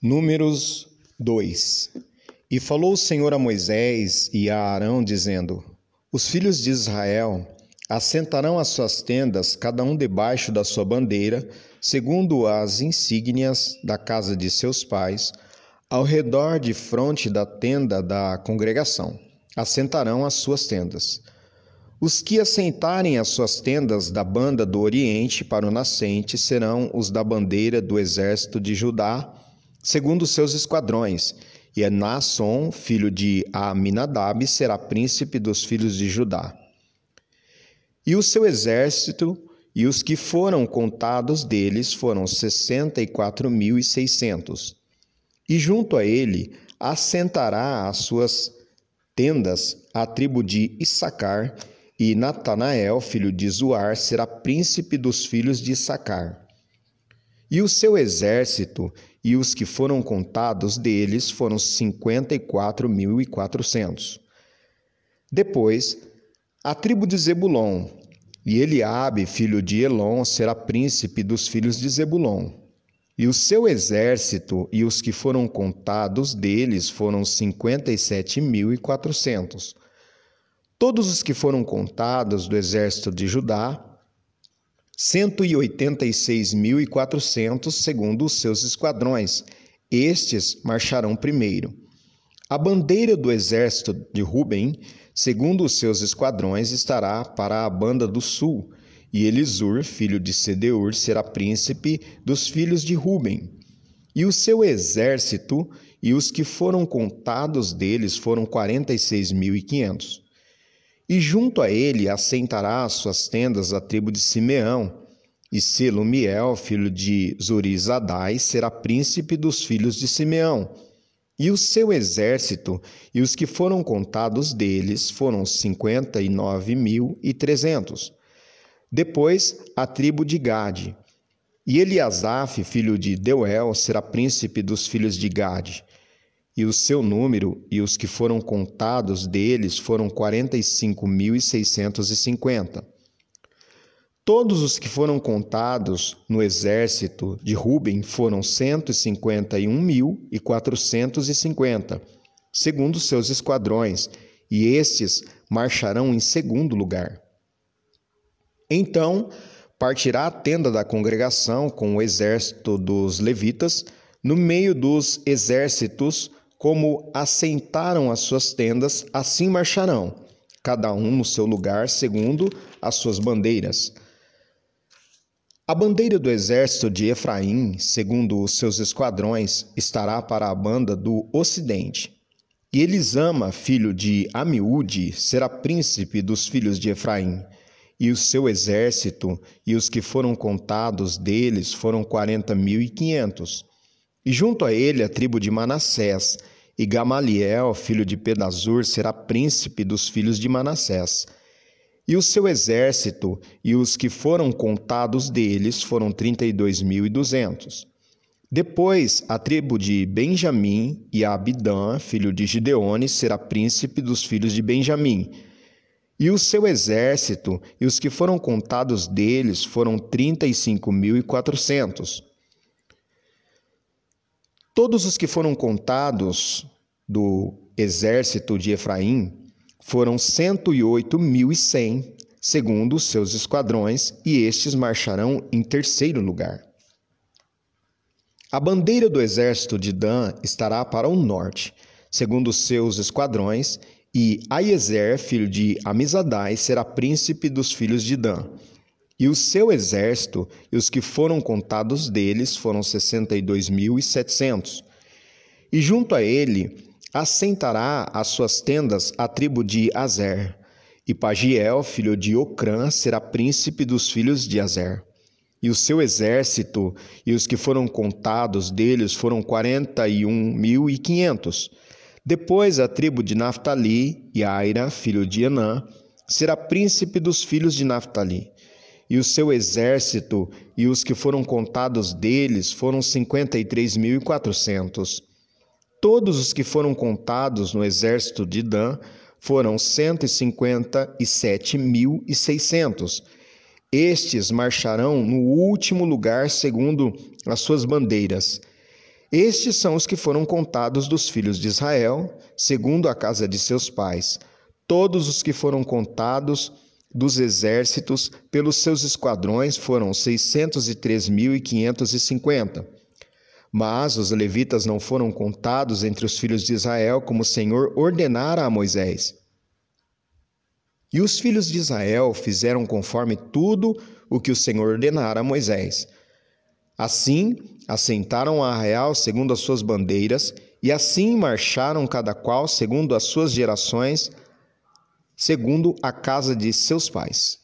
Números 2 E falou o Senhor a Moisés e a Arão, dizendo: Os filhos de Israel assentarão as suas tendas, cada um debaixo da sua bandeira, segundo as insígnias da casa de seus pais, ao redor de fronte da tenda da congregação. Assentarão as suas tendas. Os que assentarem as suas tendas da banda do oriente para o nascente serão os da bandeira do exército de Judá segundo seus esquadrões, e Enasson, filho de Aminadab, será príncipe dos filhos de Judá. E o seu exército e os que foram contados deles foram sessenta e quatro mil e seiscentos. E junto a ele assentará as suas tendas a tribo de Issacar, e Natanael, filho de Zuar, será príncipe dos filhos de Issacar. E o seu exército e os que foram contados deles foram cinquenta e quatro mil e quatrocentos. Depois, a tribo de Zebulon, e Eliabe, filho de Elon, será príncipe dos filhos de Zebulon. E o seu exército e os que foram contados deles foram cinquenta e sete mil e quatrocentos. Todos os que foram contados do exército de Judá 186.400 segundo os seus esquadrões. Estes marcharão primeiro. A bandeira do exército de Ruben, segundo os seus esquadrões, estará para a banda do sul, e Elisur, filho de Sedeur, será príncipe dos filhos de Ruben. E o seu exército e os que foram contados deles foram quarenta e junto a ele assentará as suas tendas a tribo de Simeão, e Selumiel, filho de Zurizadai, será príncipe dos filhos de Simeão. E o seu exército e os que foram contados deles foram cinquenta e nove mil e trezentos. Depois, a tribo de Gade. E Eliasaf, filho de Deuel, será príncipe dos filhos de Gade e o seu número e os que foram contados deles foram quarenta e cinco mil e seiscentos e cinquenta. Todos os que foram contados no exército de Ruben foram cento e cinquenta e um mil e quatrocentos e cinquenta, segundo seus esquadrões, e estes marcharão em segundo lugar. Então partirá a tenda da congregação com o exército dos levitas no meio dos exércitos como assentaram as suas tendas, assim marcharão, cada um no seu lugar, segundo as suas bandeiras. A bandeira do exército de Efraim, segundo os seus esquadrões, estará para a banda do ocidente. E Elisama, filho de Amiúde, será príncipe dos filhos de Efraim. E o seu exército e os que foram contados deles foram quarenta mil e quinhentos. E junto a ele a tribo de Manassés, e Gamaliel, filho de Pedazur, será príncipe dos filhos de Manassés. E o seu exército e os que foram contados deles foram trinta e dois mil e duzentos. Depois, a tribo de Benjamim e Abidã, filho de Gideone, será príncipe dos filhos de Benjamim. E o seu exército e os que foram contados deles foram trinta e cinco mil e quatrocentos. Todos os que foram contados do exército de Efraim foram cento e oito mil e cem, segundo os seus esquadrões, e estes marcharão em terceiro lugar. A bandeira do exército de Dan estará para o norte, segundo os seus esquadrões, e Aiezer, filho de Amizadai, será príncipe dos filhos de Dan. E o seu exército e os que foram contados deles foram sessenta e dois mil e setecentos. E junto a ele assentará as suas tendas a tribo de Azer. E Pagiel, filho de Ocrã, será príncipe dos filhos de Azer. E o seu exército e os que foram contados deles foram quarenta e um mil e quinhentos. Depois a tribo de Naphtali, e Aira, filho de Enã, será príncipe dos filhos de Naphtali e o seu exército e os que foram contados deles foram cinquenta e três mil e quatrocentos. Todos os que foram contados no exército de Dan foram cento e cinquenta e sete mil e seiscentos. Estes marcharão no último lugar segundo as suas bandeiras. Estes são os que foram contados dos filhos de Israel, segundo a casa de seus pais, todos os que foram contados dos exércitos pelos seus esquadrões foram 603.550. Mas os levitas não foram contados entre os filhos de Israel, como o Senhor ordenara a Moisés. E os filhos de Israel fizeram conforme tudo o que o Senhor ordenara a Moisés. Assim, assentaram a arraial segundo as suas bandeiras, e assim marcharam cada qual segundo as suas gerações, segundo a casa de seus pais.